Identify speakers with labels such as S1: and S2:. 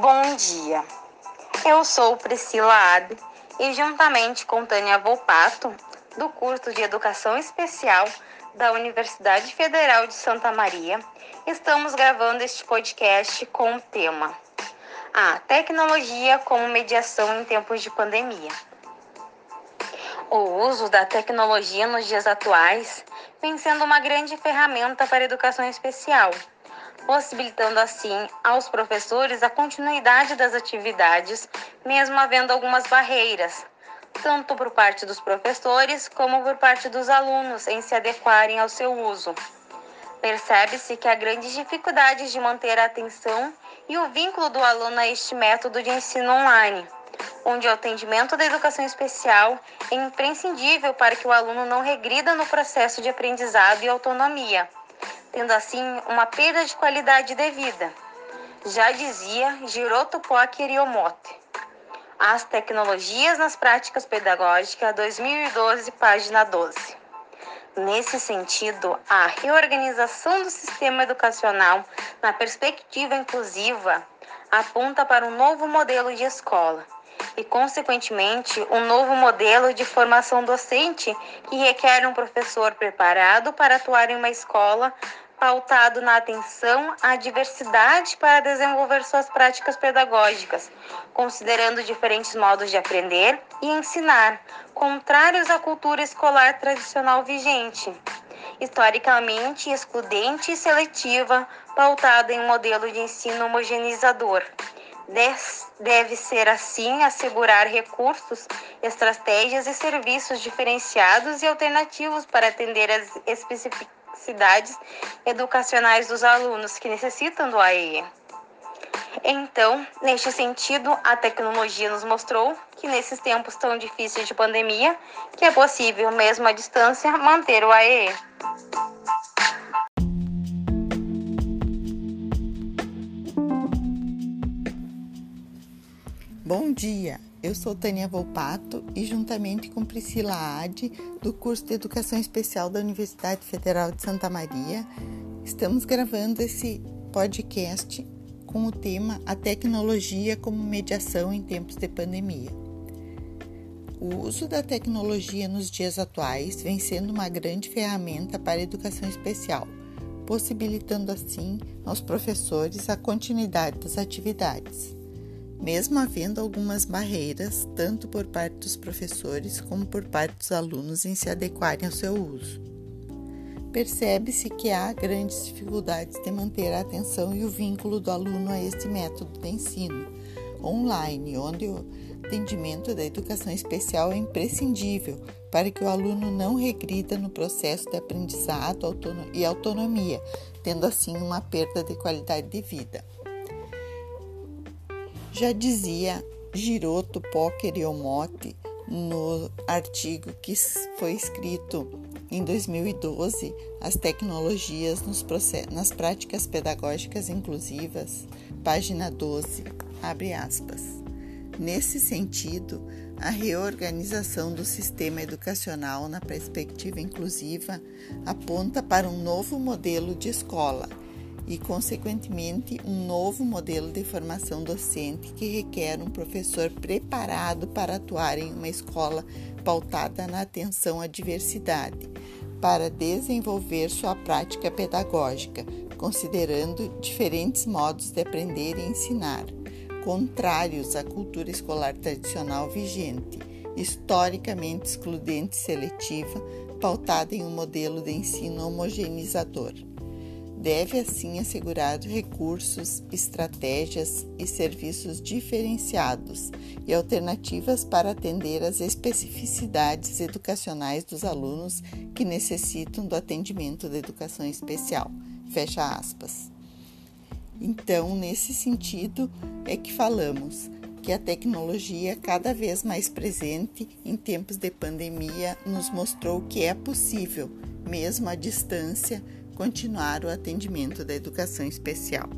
S1: Bom dia. Eu sou Priscila Abe e juntamente com Tânia Volpato, do curso de Educação Especial da Universidade Federal de Santa Maria, estamos gravando este podcast com o tema A tecnologia como mediação em tempos de pandemia. O uso da tecnologia nos dias atuais vem sendo uma grande ferramenta para a educação especial, possibilitando assim aos professores a continuidade das atividades, mesmo havendo algumas barreiras, tanto por parte dos professores como por parte dos alunos em se adequarem ao seu uso. Percebe-se que há grandes dificuldades de manter a atenção e o vínculo do aluno a este método de ensino online onde o atendimento da educação especial é imprescindível para que o aluno não regrida no processo de aprendizado e autonomia, tendo assim uma perda de qualidade de vida. Já dizia Giroto Poker Yomote. As tecnologias nas práticas pedagógicas, 2012, página 12. Nesse sentido, a reorganização do sistema educacional na perspectiva inclusiva aponta para um novo modelo de escola, e, consequentemente, um novo modelo de formação docente que requer um professor preparado para atuar em uma escola pautado na atenção à diversidade para desenvolver suas práticas pedagógicas, considerando diferentes modos de aprender e ensinar, contrários à cultura escolar tradicional vigente, historicamente excludente e seletiva, pautada em um modelo de ensino homogeneizador Deve ser assim assegurar recursos, estratégias e serviços diferenciados e alternativos para atender às especificidades educacionais dos alunos que necessitam do AEE. Então, neste sentido, a tecnologia nos mostrou que nesses tempos tão difíceis de pandemia, que é possível, mesmo à distância, manter o AEE.
S2: Bom dia, eu sou Tânia Volpato e, juntamente com Priscila Ade, do curso de Educação Especial da Universidade Federal de Santa Maria, estamos gravando esse podcast com o tema A Tecnologia como Mediação em Tempos de Pandemia. O uso da tecnologia nos dias atuais vem sendo uma grande ferramenta para a educação especial, possibilitando assim aos professores a continuidade das atividades mesmo havendo algumas barreiras, tanto por parte dos professores como por parte dos alunos em se adequarem ao seu uso. Percebe-se que há grandes dificuldades de manter a atenção e o vínculo do aluno a este método de ensino online, onde o atendimento da educação especial é imprescindível para que o aluno não regrida no processo de aprendizado e autonomia, tendo assim uma perda de qualidade de vida. Já dizia Giroto Poker Omote no artigo que foi escrito em 2012, As tecnologias nas práticas pedagógicas inclusivas, página 12, abre aspas. Nesse sentido, a reorganização do sistema educacional na perspectiva inclusiva aponta para um novo modelo de escola e, consequentemente, um novo modelo de formação docente que requer um professor preparado para atuar em uma escola pautada na atenção à diversidade, para desenvolver sua prática pedagógica, considerando diferentes modos de aprender e ensinar, contrários à cultura escolar tradicional vigente, historicamente excludente e seletiva, pautada em um modelo de ensino homogeneizador deve assim assegurar recursos, estratégias e serviços diferenciados e alternativas para atender às especificidades educacionais dos alunos que necessitam do atendimento da educação especial. Fecha aspas. Então, nesse sentido é que falamos que a tecnologia, cada vez mais presente em tempos de pandemia, nos mostrou que é possível, mesmo à distância, continuar o atendimento da educação especial.